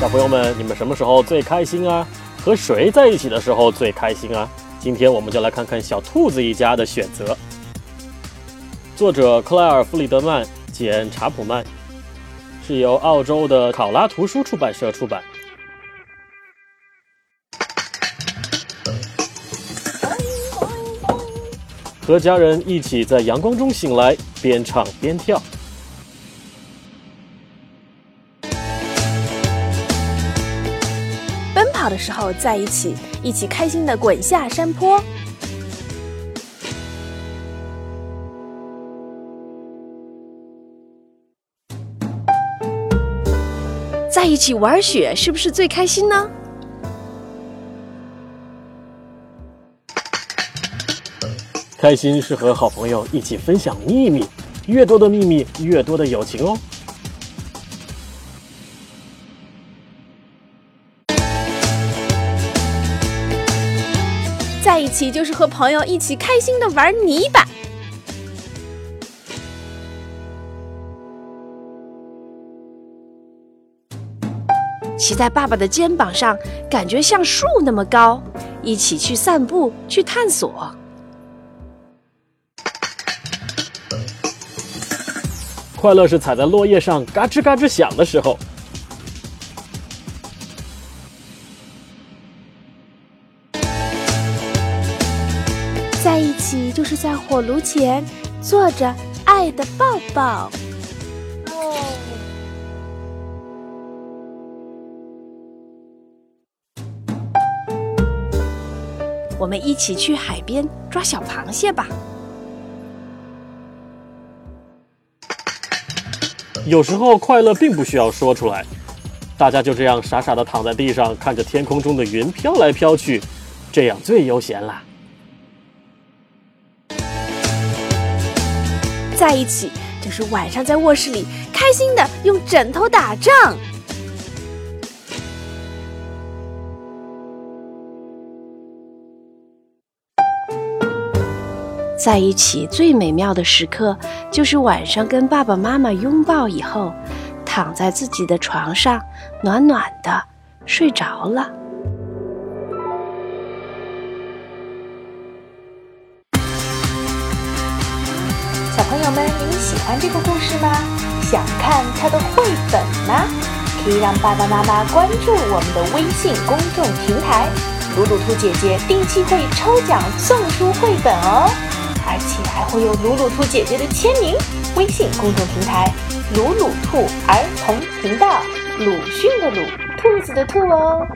小朋友们，你们什么时候最开心啊？和谁在一起的时候最开心啊？今天我们就来看看小兔子一家的选择。作者克莱尔·弗里德曼，简·查普曼，是由澳洲的考拉图书出版社出版。和家人一起在阳光中醒来，边唱边跳。奔跑的时候在一起，一起开心的滚下山坡。在一起玩雪，是不是最开心呢？开心是和好朋友一起分享秘密，越多的秘密，越多的友情哦。在一起就是和朋友一起开心的玩泥巴。骑在爸爸的肩膀上，感觉像树那么高，一起去散步，去探索。快乐是踩在落叶上嘎吱嘎吱响的时候。在一起就是在火炉前坐着爱的抱抱。我们一起去海边抓小螃蟹吧。有时候快乐并不需要说出来，大家就这样傻傻的躺在地上，看着天空中的云飘来飘去，这样最悠闲啦。在一起就是晚上在卧室里开心的用枕头打仗。在一起最美妙的时刻，就是晚上跟爸爸妈妈拥抱以后，躺在自己的床上，暖暖的睡着了。喜欢这个故事吗？想看它的绘本吗？可以让爸爸妈妈关注我们的微信公众平台，鲁鲁兔姐姐定期会抽奖送出绘本哦。而且还会有鲁鲁兔姐姐的签名。微信公众平台“鲁鲁兔儿童频道”，鲁迅的鲁，兔子的兔哦。